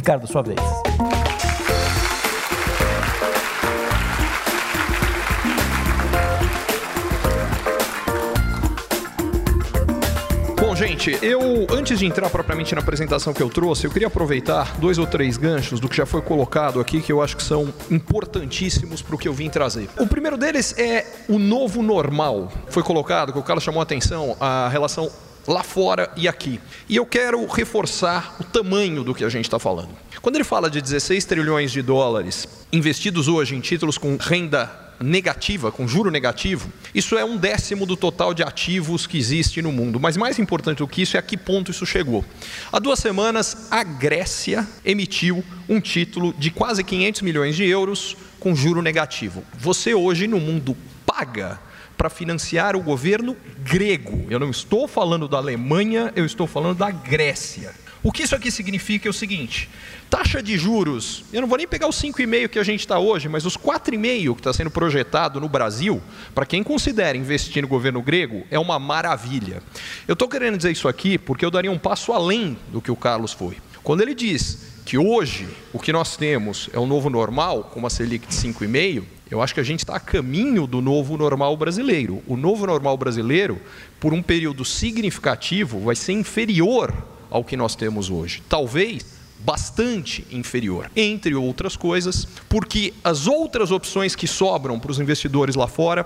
Ricardo, sua vez. Bom, gente, eu antes de entrar propriamente na apresentação que eu trouxe, eu queria aproveitar dois ou três ganchos do que já foi colocado aqui que eu acho que são importantíssimos para o que eu vim trazer. O primeiro deles é o novo normal. Foi colocado, que o Carlos chamou a atenção, a relação lá fora e aqui. E eu quero reforçar o tamanho do que a gente está falando. Quando ele fala de 16 trilhões de dólares investidos hoje em títulos com renda negativa, com juro negativo, isso é um décimo do total de ativos que existe no mundo. Mas mais importante do que isso é a que ponto isso chegou. Há duas semanas, a Grécia emitiu um título de quase 500 milhões de euros com juro negativo. Você hoje no mundo paga para financiar o governo grego. Eu não estou falando da Alemanha, eu estou falando da Grécia. O que isso aqui significa é o seguinte: taxa de juros, eu não vou nem pegar os 5,5 que a gente está hoje, mas os 4,5 que está sendo projetado no Brasil, para quem considera investir no governo grego, é uma maravilha. Eu estou querendo dizer isso aqui porque eu daria um passo além do que o Carlos foi. Quando ele diz que hoje o que nós temos é o novo normal, com uma Selic de 5,5, eu acho que a gente está a caminho do novo normal brasileiro. O novo normal brasileiro, por um período significativo, vai ser inferior ao que nós temos hoje. Talvez bastante inferior, entre outras coisas, porque as outras opções que sobram para os investidores lá fora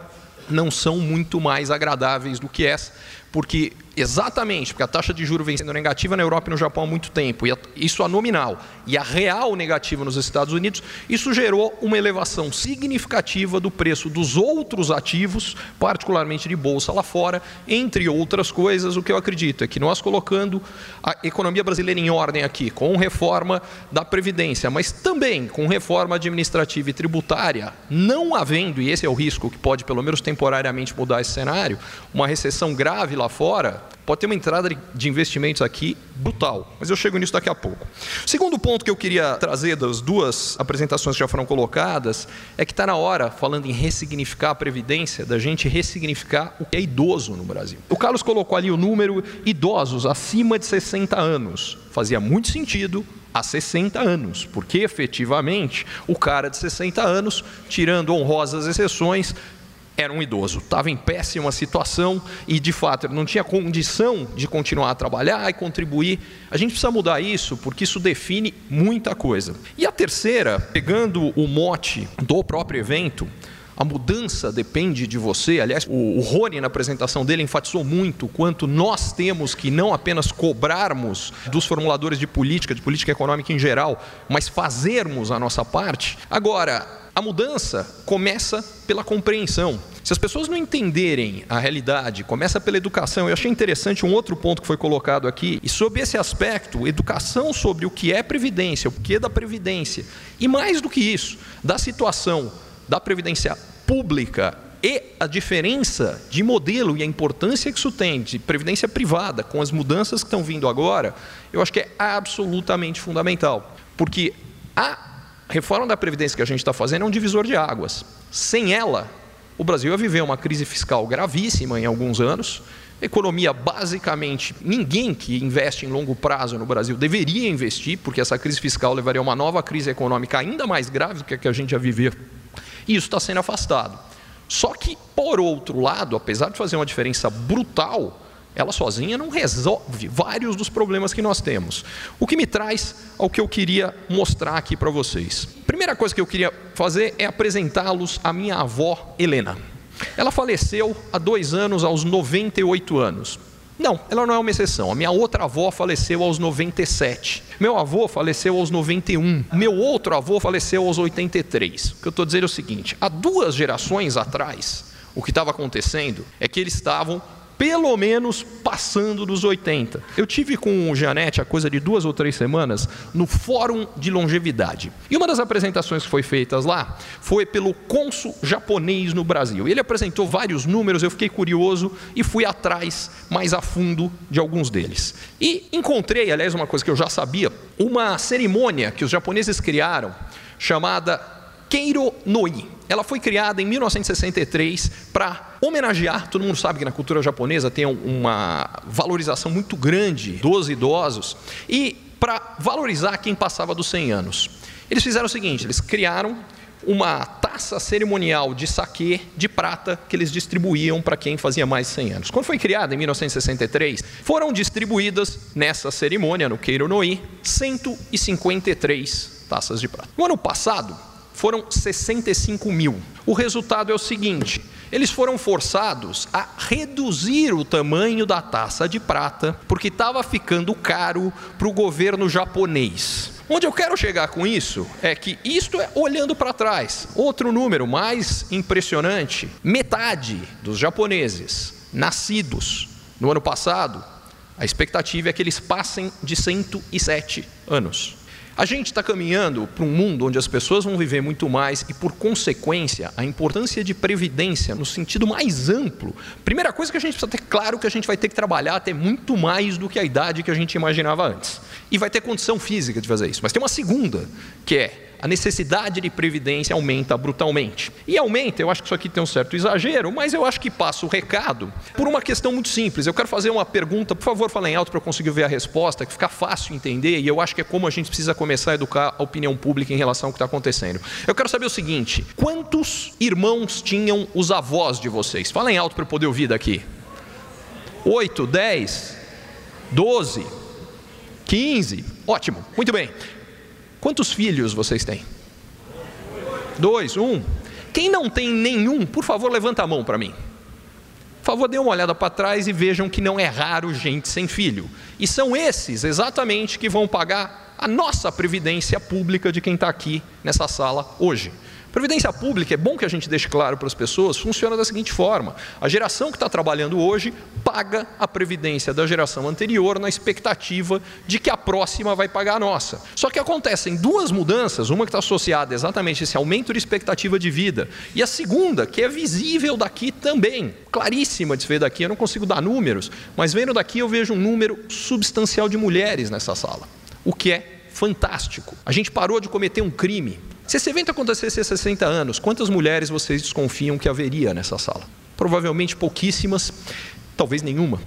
não são muito mais agradáveis do que essa, porque exatamente porque a taxa de juros vem sendo negativa na Europa e no Japão há muito tempo, e isso a nominal, e a real negativa nos Estados Unidos, isso gerou uma elevação significativa do preço dos outros ativos, particularmente de bolsa lá fora, entre outras coisas, o que eu acredito é que nós colocando a economia brasileira em ordem aqui, com reforma da Previdência, mas também com reforma administrativa e tributária, não havendo, e esse é o risco que pode pelo menos temporariamente mudar esse cenário, uma recessão grave lá lá fora, pode ter uma entrada de investimentos aqui brutal, mas eu chego nisso daqui a pouco. O segundo ponto que eu queria trazer das duas apresentações que já foram colocadas é que está na hora, falando em ressignificar a Previdência, da gente ressignificar o que é idoso no Brasil. O Carlos colocou ali o número idosos acima de 60 anos. Fazia muito sentido há 60 anos, porque efetivamente o cara de 60 anos, tirando honrosas exceções, era um idoso, estava em péssima situação e, de fato, não tinha condição de continuar a trabalhar e contribuir. A gente precisa mudar isso porque isso define muita coisa. E a terceira, pegando o mote do próprio evento, a mudança depende de você. Aliás, o, o Rony, na apresentação dele, enfatizou muito quanto nós temos que não apenas cobrarmos dos formuladores de política, de política econômica em geral, mas fazermos a nossa parte. Agora, a mudança começa pela compreensão. Se as pessoas não entenderem a realidade, começa pela educação. Eu achei interessante um outro ponto que foi colocado aqui, e sobre esse aspecto, educação sobre o que é previdência, o que é da previdência, e mais do que isso, da situação da previdência pública e a diferença de modelo e a importância que isso tem de previdência privada com as mudanças que estão vindo agora, eu acho que é absolutamente fundamental. Porque a reforma da previdência que a gente está fazendo é um divisor de águas. Sem ela, o Brasil ia viver uma crise fiscal gravíssima em alguns anos. Economia, basicamente, ninguém que investe em longo prazo no Brasil deveria investir, porque essa crise fiscal levaria a uma nova crise econômica ainda mais grave do que a que a gente já viveu e isso está sendo afastado. Só que, por outro lado, apesar de fazer uma diferença brutal, ela sozinha não resolve vários dos problemas que nós temos. O que me traz ao que eu queria mostrar aqui para vocês. Primeira coisa que eu queria fazer é apresentá-los à minha avó Helena. Ela faleceu há dois anos, aos 98 anos. Não, ela não é uma exceção. A minha outra avó faleceu aos 97. Meu avô faleceu aos 91. Meu outro avô faleceu aos 83. O que eu estou dizendo é o seguinte: há duas gerações atrás, o que estava acontecendo é que eles estavam pelo menos passando dos 80. Eu tive com o Janete há coisa de duas ou três semanas no Fórum de Longevidade. E uma das apresentações que foi feitas lá foi pelo cônsul japonês no Brasil. Ele apresentou vários números, eu fiquei curioso e fui atrás mais a fundo de alguns deles. E encontrei, aliás, uma coisa que eu já sabia, uma cerimônia que os japoneses criaram chamada Keiro Noi. Ela foi criada em 1963 para homenagear, todo mundo sabe que na cultura japonesa tem uma valorização muito grande dos idosos, e para valorizar quem passava dos 100 anos. Eles fizeram o seguinte: eles criaram uma taça cerimonial de saquê de prata que eles distribuíam para quem fazia mais de 100 anos. Quando foi criada, em 1963, foram distribuídas nessa cerimônia, no Queiro Noi, 153 taças de prata. No ano passado, foram 65 mil. O resultado é o seguinte: eles foram forçados a reduzir o tamanho da taça de prata, porque estava ficando caro para o governo japonês. Onde eu quero chegar com isso é que isto é olhando para trás. Outro número mais impressionante: metade dos japoneses nascidos no ano passado, a expectativa é que eles passem de 107 anos. A gente está caminhando para um mundo onde as pessoas vão viver muito mais e, por consequência, a importância de previdência no sentido mais amplo. Primeira coisa que a gente precisa ter claro que a gente vai ter que trabalhar até muito mais do que a idade que a gente imaginava antes. E vai ter condição física de fazer isso. Mas tem uma segunda, que é a necessidade de previdência aumenta brutalmente. E aumenta, eu acho que isso aqui tem um certo exagero, mas eu acho que passa o recado por uma questão muito simples. Eu quero fazer uma pergunta, por favor, falem alto para eu conseguir ver a resposta, que fica fácil entender, e eu acho que é como a gente precisa começar a educar a opinião pública em relação ao que está acontecendo. Eu quero saber o seguinte: quantos irmãos tinham os avós de vocês? Falem alto para eu poder ouvir daqui. Oito, dez, doze, quinze. Ótimo, muito bem. Quantos filhos vocês têm? Dois, um. Quem não tem nenhum, por favor, levanta a mão para mim. Por favor, dê uma olhada para trás e vejam que não é raro gente sem filho. E são esses exatamente que vão pagar a nossa previdência pública de quem está aqui nessa sala hoje. Previdência pública, é bom que a gente deixe claro para as pessoas, funciona da seguinte forma: a geração que está trabalhando hoje paga a previdência da geração anterior na expectativa de que a próxima vai pagar a nossa. Só que acontecem duas mudanças, uma que está associada exatamente a esse aumento de expectativa de vida, e a segunda, que é visível daqui também, claríssima de ver daqui, eu não consigo dar números, mas vendo daqui eu vejo um número substancial de mulheres nessa sala, o que é fantástico. A gente parou de cometer um crime. Se esse evento acontecesse há 60 anos, quantas mulheres vocês desconfiam que haveria nessa sala? Provavelmente pouquíssimas, talvez nenhuma.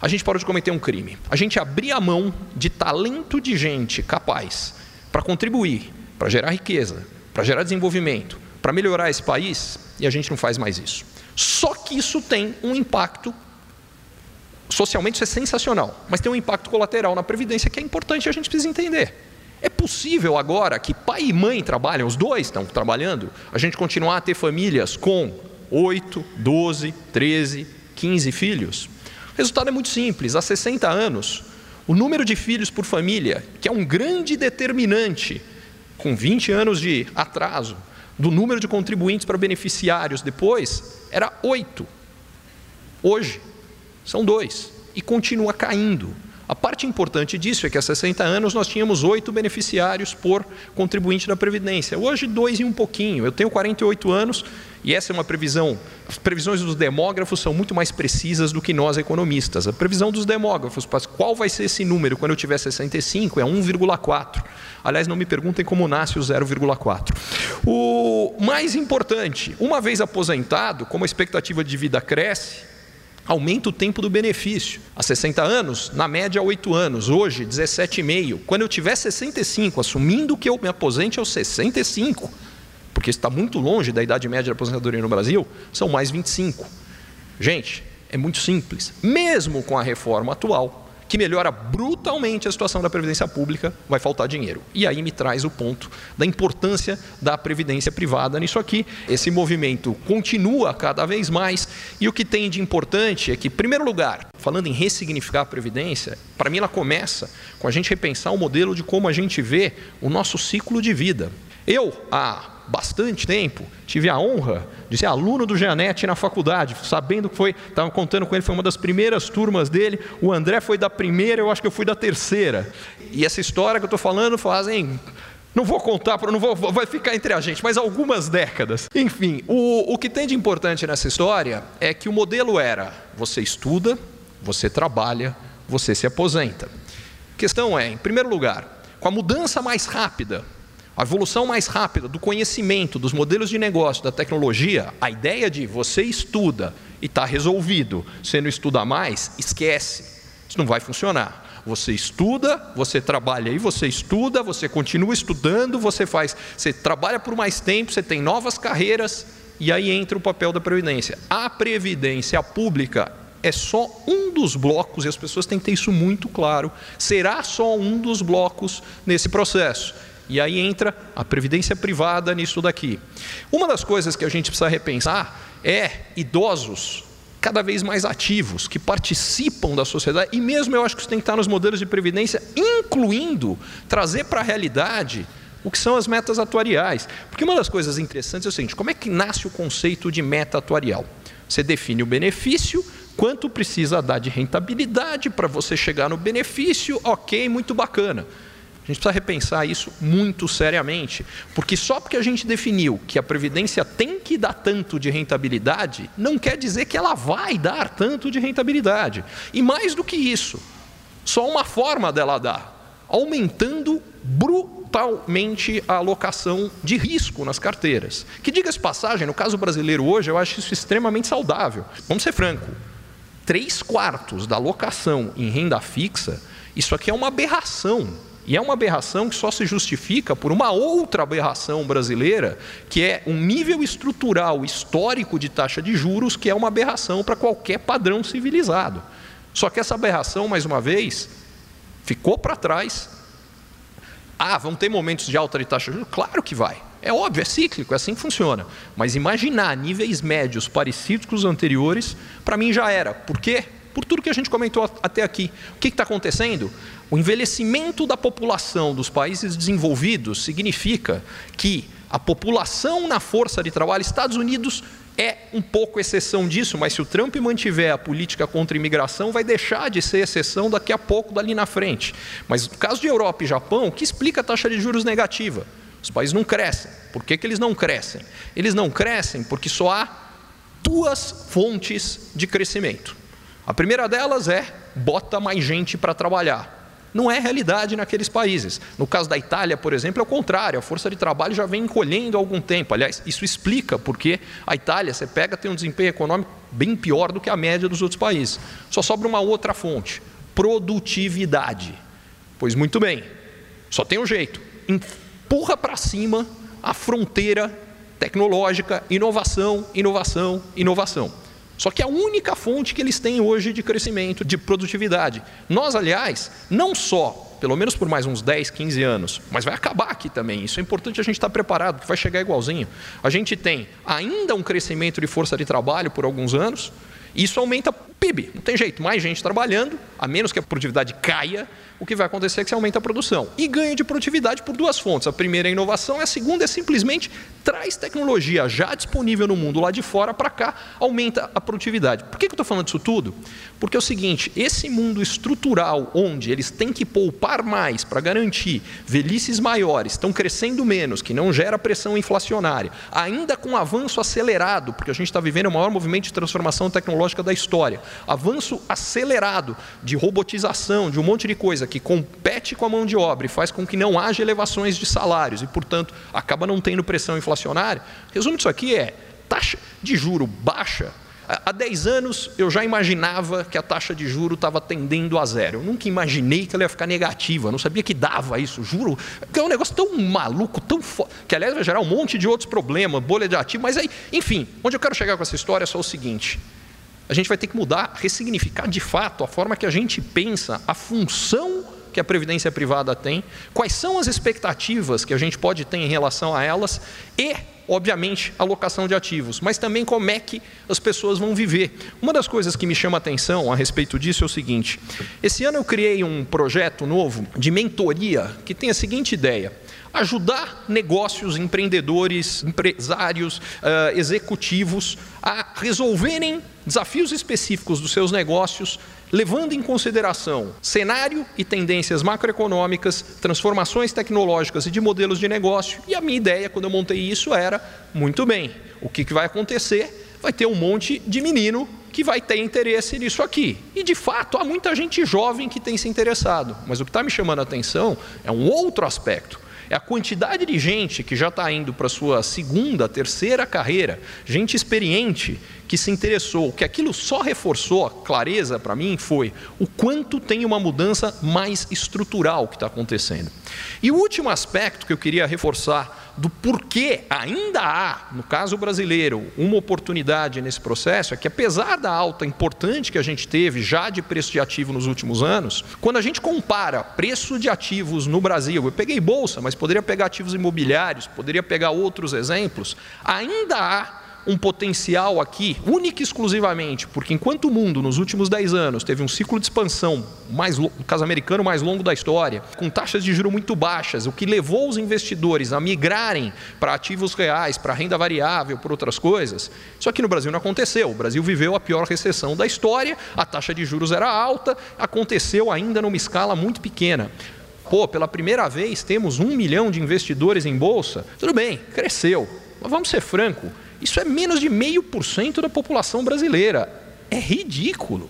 A gente parou de cometer um crime. A gente abria a mão de talento de gente capaz para contribuir, para gerar riqueza, para gerar desenvolvimento, para melhorar esse país, e a gente não faz mais isso. Só que isso tem um impacto socialmente isso é sensacional, mas tem um impacto colateral na previdência que é importante a gente precisa entender. É possível agora que pai e mãe trabalham, os dois estão trabalhando, a gente continuar a ter famílias com 8, 12, 13, 15 filhos? O resultado é muito simples. Há 60 anos, o número de filhos por família, que é um grande determinante, com 20 anos de atraso, do número de contribuintes para beneficiários depois, era 8. Hoje, são dois. E continua caindo. A parte importante disso é que há 60 anos nós tínhamos oito beneficiários por contribuinte da Previdência. Hoje, dois e um pouquinho. Eu tenho 48 anos e essa é uma previsão. As previsões dos demógrafos são muito mais precisas do que nós economistas. A previsão dos demógrafos, qual vai ser esse número quando eu tiver 65, é 1,4. Aliás, não me perguntem como nasce o 0,4. O mais importante, uma vez aposentado, como a expectativa de vida cresce, aumenta o tempo do benefício. Há 60 anos, na média 8 anos, hoje 17,5. Quando eu tiver 65, assumindo que eu me aposente aos 65, porque está muito longe da idade média de aposentadoria no Brasil, são mais 25. Gente, é muito simples. Mesmo com a reforma atual, que melhora brutalmente a situação da previdência pública, vai faltar dinheiro. E aí me traz o ponto da importância da previdência privada nisso aqui. Esse movimento continua cada vez mais e o que tem de importante é que, em primeiro lugar, falando em ressignificar a previdência, para mim ela começa com a gente repensar o modelo de como a gente vê o nosso ciclo de vida. Eu, há bastante tempo, tive a honra de ser aluno do Janete na faculdade, sabendo que foi, estava contando com ele, foi uma das primeiras turmas dele, o André foi da primeira, eu acho que eu fui da terceira. E essa história que eu estou falando fazem não vou contar, não vou, vai ficar entre a gente, mas algumas décadas. Enfim, o, o que tem de importante nessa história é que o modelo era: você estuda, você trabalha, você se aposenta. A questão é, em primeiro lugar, com a mudança mais rápida a evolução mais rápida do conhecimento, dos modelos de negócio, da tecnologia, a ideia de você estuda e está resolvido, você não estuda mais, esquece. Isso não vai funcionar. Você estuda, você trabalha e você estuda, você continua estudando, você faz, você trabalha por mais tempo, você tem novas carreiras e aí entra o papel da previdência. A previdência pública é só um dos blocos, e as pessoas têm que ter isso muito claro, será só um dos blocos nesse processo. E aí entra a previdência privada nisso daqui. Uma das coisas que a gente precisa repensar é idosos cada vez mais ativos, que participam da sociedade, e mesmo eu acho que isso tem que estar nos modelos de previdência, incluindo trazer para a realidade o que são as metas atuariais. Porque uma das coisas interessantes é o seguinte: como é que nasce o conceito de meta atuarial? Você define o benefício, quanto precisa dar de rentabilidade para você chegar no benefício, ok, muito bacana. A gente precisa repensar isso muito seriamente, porque só porque a gente definiu que a previdência tem que dar tanto de rentabilidade, não quer dizer que ela vai dar tanto de rentabilidade. E mais do que isso, só uma forma dela dar, aumentando brutalmente a alocação de risco nas carteiras. Que diga-se passagem, no caso brasileiro hoje, eu acho isso extremamente saudável. Vamos ser franco, três quartos da alocação em renda fixa, isso aqui é uma aberração e é uma aberração que só se justifica por uma outra aberração brasileira, que é um nível estrutural histórico de taxa de juros, que é uma aberração para qualquer padrão civilizado. Só que essa aberração, mais uma vez, ficou para trás. Ah, vão ter momentos de alta de taxa de juros? Claro que vai. É óbvio, é cíclico, é assim que funciona. Mas imaginar níveis médios parecidos com os anteriores, para mim já era. Por quê? Por tudo que a gente comentou até aqui. O que está acontecendo? O envelhecimento da população dos países desenvolvidos significa que a população na força de trabalho, Estados Unidos é um pouco exceção disso, mas se o Trump mantiver a política contra a imigração, vai deixar de ser exceção daqui a pouco, dali na frente. Mas no caso de Europa e Japão, o que explica a taxa de juros negativa? Os países não crescem. Por que, que eles não crescem? Eles não crescem porque só há duas fontes de crescimento. A primeira delas é bota mais gente para trabalhar não é realidade naqueles países. No caso da Itália, por exemplo, é o contrário, a força de trabalho já vem encolhendo há algum tempo. Aliás, isso explica porque a Itália, você pega, tem um desempenho econômico bem pior do que a média dos outros países. Só sobra uma outra fonte: produtividade. Pois muito bem, só tem um jeito: empurra para cima a fronteira tecnológica, inovação, inovação, inovação. Só que é a única fonte que eles têm hoje de crescimento, de produtividade. Nós, aliás, não só pelo menos por mais uns 10, 15 anos, mas vai acabar aqui também. Isso é importante a gente estar preparado, porque vai chegar igualzinho. A gente tem ainda um crescimento de força de trabalho por alguns anos, isso aumenta PIB. Não tem jeito, mais gente trabalhando, a menos que a produtividade caia, o que vai acontecer é que você aumenta a produção. E ganha de produtividade por duas fontes. A primeira é a inovação, a segunda é simplesmente traz tecnologia já disponível no mundo lá de fora para cá, aumenta a produtividade. Por que eu estou falando disso tudo? Porque é o seguinte: esse mundo estrutural, onde eles têm que poupar mais para garantir velhices maiores, estão crescendo menos, que não gera pressão inflacionária, ainda com avanço acelerado, porque a gente está vivendo o maior movimento de transformação tecnológica da história, avanço acelerado de robotização, de um monte de coisa que compete com a mão de obra e faz com que não haja elevações de salários e, portanto, acaba não tendo pressão inflacionária. Resumo disso aqui é taxa de juro baixa. Há 10 anos eu já imaginava que a taxa de juro estava tendendo a zero. Eu nunca imaginei que ela ia ficar negativa, não sabia que dava isso, juro. É um negócio tão maluco, tão fo... que aliás vai gerar um monte de outros problemas, bolha de ativo, mas aí, enfim, onde eu quero chegar com essa história é só o seguinte: a gente vai ter que mudar, ressignificar de fato a forma que a gente pensa, a função que a previdência privada tem, quais são as expectativas que a gente pode ter em relação a elas e, obviamente, alocação de ativos, mas também como é que as pessoas vão viver. Uma das coisas que me chama a atenção a respeito disso é o seguinte: esse ano eu criei um projeto novo de mentoria que tem a seguinte ideia ajudar negócios, empreendedores, empresários, uh, executivos a resolverem desafios específicos dos seus negócios, levando em consideração cenário e tendências macroeconômicas, transformações tecnológicas e de modelos de negócio. E a minha ideia, quando eu montei isso, era: muito bem, o que, vai acontecer? Vai ter um monte de menino que vai ter interesse nisso aqui. E de fato, há muita gente jovem que tem se interessado. Mas o que está me chamando a atenção é um outro aspecto é a quantidade de gente que já está indo para sua segunda, terceira carreira, gente experiente que se interessou. O que aquilo só reforçou a clareza para mim foi o quanto tem uma mudança mais estrutural que está acontecendo. E o último aspecto que eu queria reforçar do porquê ainda há, no caso brasileiro, uma oportunidade nesse processo é que, apesar da alta importante que a gente teve já de preço de ativo nos últimos anos, quando a gente compara preço de ativos no Brasil, eu peguei bolsa, mas poderia pegar ativos imobiliários, poderia pegar outros exemplos, ainda há um potencial aqui, único e exclusivamente, porque enquanto o mundo nos últimos 10 anos teve um ciclo de expansão, mais, caso americano mais longo da história, com taxas de juros muito baixas, o que levou os investidores a migrarem para ativos reais, para renda variável, por outras coisas, isso aqui no Brasil não aconteceu. O Brasil viveu a pior recessão da história, a taxa de juros era alta, aconteceu ainda numa escala muito pequena pô, pela primeira vez temos um milhão de investidores em bolsa. Tudo bem, cresceu. Mas vamos ser franco, isso é menos de meio por cento da população brasileira. É ridículo.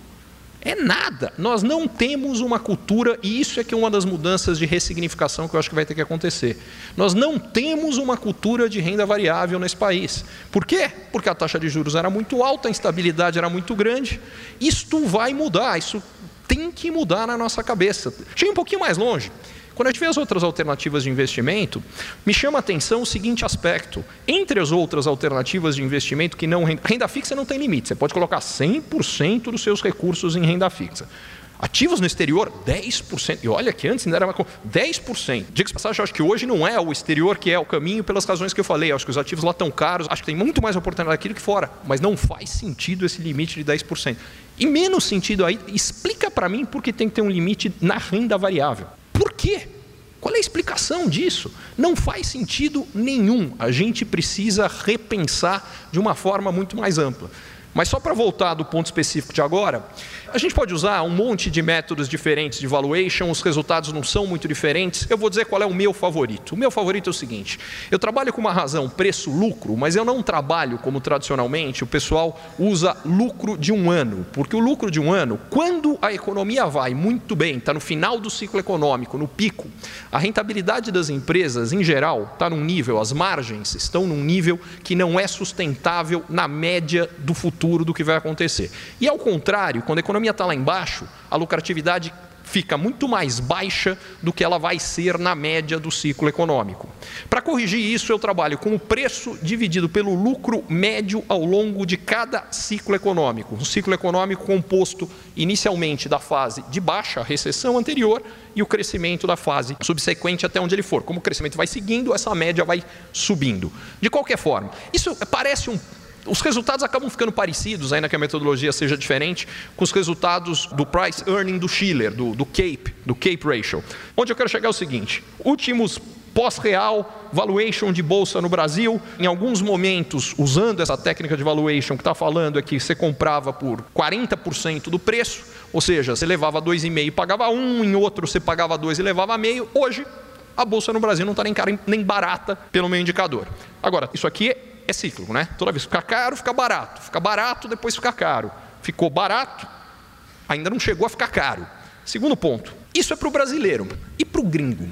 É nada. Nós não temos uma cultura, e isso é que é uma das mudanças de ressignificação que eu acho que vai ter que acontecer. Nós não temos uma cultura de renda variável nesse país. Por quê? Porque a taxa de juros era muito alta, a instabilidade era muito grande. Isto vai mudar, isso tem que mudar na nossa cabeça. Chegue um pouquinho mais longe. Quando a gente vê as outras alternativas de investimento, me chama a atenção o seguinte aspecto. Entre as outras alternativas de investimento que não renda fixa não tem limite. Você pode colocar 100% dos seus recursos em renda fixa. Ativos no exterior, 10%. E olha que antes ainda era 10%. Diga-se passagem, eu acho que hoje não é o exterior que é o caminho pelas razões que eu falei. Acho que os ativos lá estão caros, acho que tem muito mais oportunidade aqui do que fora. Mas não faz sentido esse limite de 10%. E menos sentido aí, explica para mim por que tem que ter um limite na renda variável. Quê? Qual é a explicação disso? Não faz sentido nenhum. A gente precisa repensar de uma forma muito mais ampla. Mas só para voltar do ponto específico de agora, a gente pode usar um monte de métodos diferentes de valuation, os resultados não são muito diferentes. Eu vou dizer qual é o meu favorito. O meu favorito é o seguinte: eu trabalho com uma razão preço-lucro, mas eu não trabalho como tradicionalmente o pessoal usa lucro de um ano. Porque o lucro de um ano, quando a economia vai muito bem, está no final do ciclo econômico, no pico, a rentabilidade das empresas em geral está num nível, as margens estão num nível que não é sustentável na média do futuro do que vai acontecer. E ao contrário, quando a economia economia está lá embaixo, a lucratividade fica muito mais baixa do que ela vai ser na média do ciclo econômico. Para corrigir isso, eu trabalho com o preço dividido pelo lucro médio ao longo de cada ciclo econômico. Um ciclo econômico composto inicialmente da fase de baixa, recessão anterior, e o crescimento da fase subsequente até onde ele for. Como o crescimento vai seguindo, essa média vai subindo. De qualquer forma, isso parece um os resultados acabam ficando parecidos, ainda que a metodologia seja diferente, com os resultados do price earning do Schiller, do, do CAPE, do CAPE ratio. Onde eu quero chegar é o seguinte: últimos pós-real, valuation de bolsa no Brasil. Em alguns momentos, usando essa técnica de valuation que está falando é que você comprava por 40% do preço, ou seja, você levava 2,5 e pagava 1, em outro você pagava 2 e levava meio. Hoje, a bolsa no Brasil não está nem, cara, nem barata pelo meu indicador. Agora, isso aqui é é cíclico, né? Toda vez fica caro, fica barato. Fica barato, depois fica caro. Ficou barato, ainda não chegou a ficar caro. Segundo ponto, isso é para o brasileiro. E para o gringo?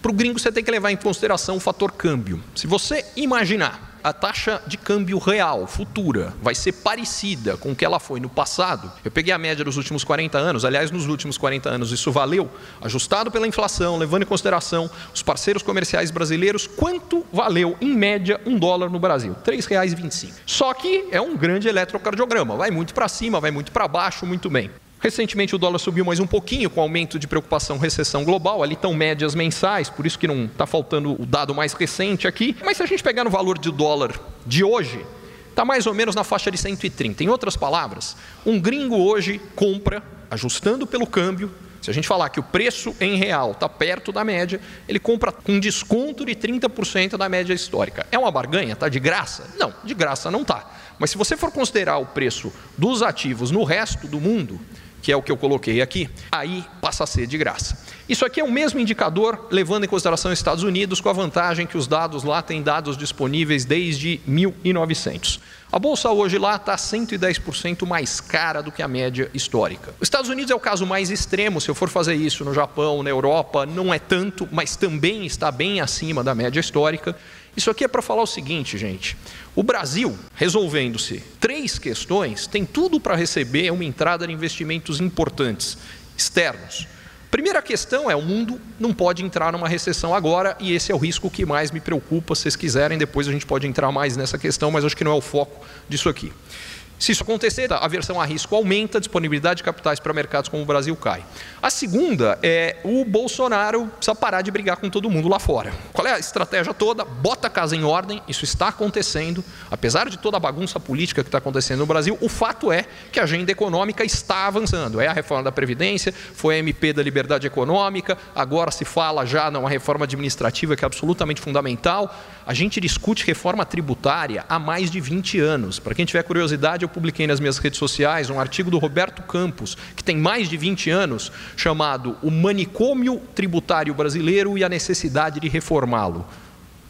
Para o gringo você tem que levar em consideração o fator câmbio. Se você imaginar a taxa de câmbio real, futura, vai ser parecida com o que ela foi no passado, eu peguei a média dos últimos 40 anos, aliás, nos últimos 40 anos isso valeu, ajustado pela inflação, levando em consideração os parceiros comerciais brasileiros, quanto valeu, em média, um dólar no Brasil? R$ 3,25. Só que é um grande eletrocardiograma, vai muito para cima, vai muito para baixo, muito bem. Recentemente o dólar subiu mais um pouquinho com aumento de preocupação recessão global, ali estão médias mensais, por isso que não está faltando o dado mais recente aqui. Mas se a gente pegar no valor de dólar de hoje, está mais ou menos na faixa de 130. Em outras palavras, um gringo hoje compra, ajustando pelo câmbio, se a gente falar que o preço em real está perto da média, ele compra com desconto de 30% da média histórica. É uma barganha? Está de graça? Não, de graça não está. Mas se você for considerar o preço dos ativos no resto do mundo, que é o que eu coloquei aqui, aí passa a ser de graça. Isso aqui é o mesmo indicador, levando em consideração os Estados Unidos, com a vantagem que os dados lá têm dados disponíveis desde 1900. A bolsa hoje lá está 110% mais cara do que a média histórica. Os Estados Unidos é o caso mais extremo. Se eu for fazer isso no Japão, na Europa, não é tanto, mas também está bem acima da média histórica. Isso aqui é para falar o seguinte, gente. O Brasil, resolvendo-se três questões, tem tudo para receber uma entrada de investimentos importantes externos. Primeira questão é: o mundo não pode entrar numa recessão agora, e esse é o risco que mais me preocupa. Se vocês quiserem, depois a gente pode entrar mais nessa questão, mas acho que não é o foco disso aqui. Se isso acontecer, a aversão a risco aumenta, a disponibilidade de capitais para mercados como o Brasil cai. A segunda é o Bolsonaro precisa parar de brigar com todo mundo lá fora. Qual é a estratégia toda? Bota a casa em ordem, isso está acontecendo. Apesar de toda a bagunça política que está acontecendo no Brasil, o fato é que a agenda econômica está avançando. É a reforma da Previdência, foi a MP da Liberdade Econômica, agora se fala já numa reforma administrativa que é absolutamente fundamental. A gente discute reforma tributária há mais de 20 anos. Para quem tiver curiosidade, eu publiquei nas minhas redes sociais um artigo do Roberto Campos, que tem mais de 20 anos, chamado O Manicômio Tributário Brasileiro e a Necessidade de Reformá-lo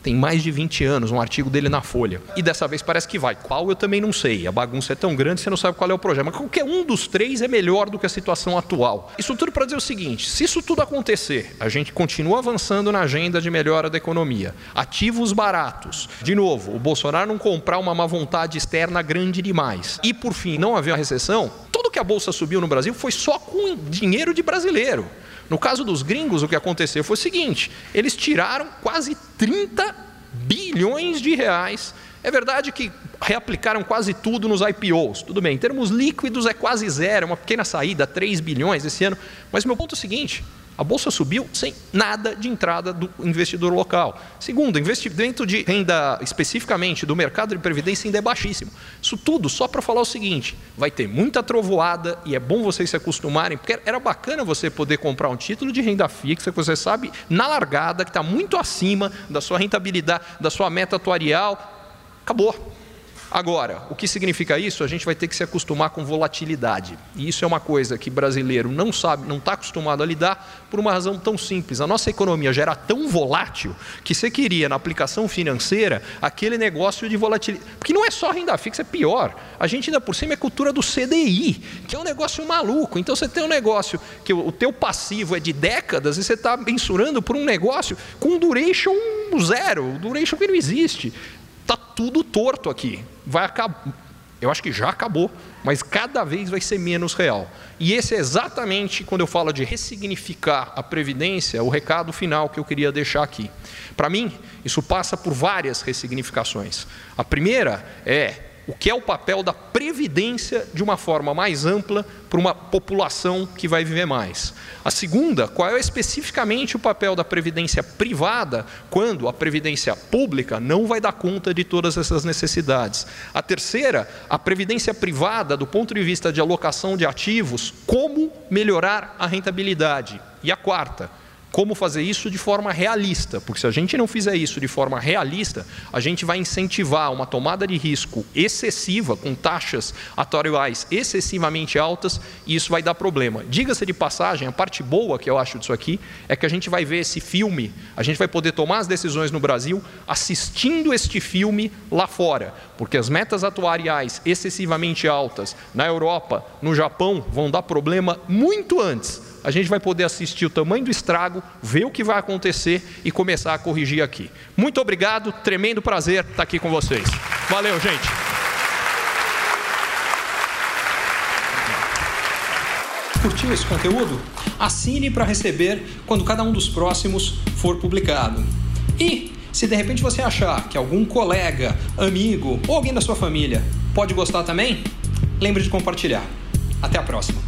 tem mais de 20 anos, um artigo dele na Folha. E dessa vez parece que vai. Qual eu também não sei. A bagunça é tão grande, você não sabe qual é o projeto. Mas qualquer um dos três é melhor do que a situação atual. Isso tudo para dizer o seguinte: se isso tudo acontecer, a gente continua avançando na agenda de melhora da economia. Ativos baratos. De novo, o Bolsonaro não comprar uma má vontade externa grande demais. E por fim, não haver uma recessão, tudo que a bolsa subiu no Brasil foi só com dinheiro de brasileiro. No caso dos gringos, o que aconteceu foi o seguinte: eles tiraram quase 30 bilhões de reais. É verdade que reaplicaram quase tudo nos IPOs. Tudo bem, em termos líquidos é quase zero, é uma pequena saída, 3 bilhões esse ano. Mas meu ponto é o seguinte: a bolsa subiu sem nada de entrada do investidor local. Segundo, investimento de renda especificamente do mercado de previdência ainda é baixíssimo. Isso tudo só para falar o seguinte: vai ter muita trovoada e é bom vocês se acostumarem, porque era bacana você poder comprar um título de renda fixa que você sabe na largada que está muito acima da sua rentabilidade, da sua meta atuarial. Acabou. Agora, o que significa isso? A gente vai ter que se acostumar com volatilidade. E isso é uma coisa que brasileiro não sabe, não está acostumado a lidar por uma razão tão simples. A nossa economia já era tão volátil que você queria, na aplicação financeira, aquele negócio de volatilidade. Porque não é só renda fixa, é pior. A gente ainda por cima é cultura do CDI, que é um negócio maluco. Então você tem um negócio que o teu passivo é de décadas e você está mensurando por um negócio com duration zero, duration que não existe. Está tudo torto aqui. Vai acabar. Eu acho que já acabou, mas cada vez vai ser menos real. E esse é exatamente quando eu falo de ressignificar a previdência, o recado final que eu queria deixar aqui. Para mim, isso passa por várias ressignificações. A primeira é o que é o papel da previdência de uma forma mais ampla para uma população que vai viver mais. A segunda, qual é especificamente o papel da previdência privada quando a previdência pública não vai dar conta de todas essas necessidades. A terceira, a previdência privada do ponto de vista de alocação de ativos, como melhorar a rentabilidade. E a quarta, como fazer isso de forma realista, porque se a gente não fizer isso de forma realista, a gente vai incentivar uma tomada de risco excessiva, com taxas atuariais excessivamente altas, e isso vai dar problema. Diga-se de passagem, a parte boa que eu acho disso aqui é que a gente vai ver esse filme, a gente vai poder tomar as decisões no Brasil assistindo este filme lá fora, porque as metas atuariais excessivamente altas na Europa, no Japão, vão dar problema muito antes a gente vai poder assistir o tamanho do estrago, ver o que vai acontecer e começar a corrigir aqui. Muito obrigado, tremendo prazer estar aqui com vocês. Valeu, gente. Curtiu esse conteúdo? Assine para receber quando cada um dos próximos for publicado. E se de repente você achar que algum colega, amigo ou alguém da sua família pode gostar também, lembre de compartilhar. Até a próxima.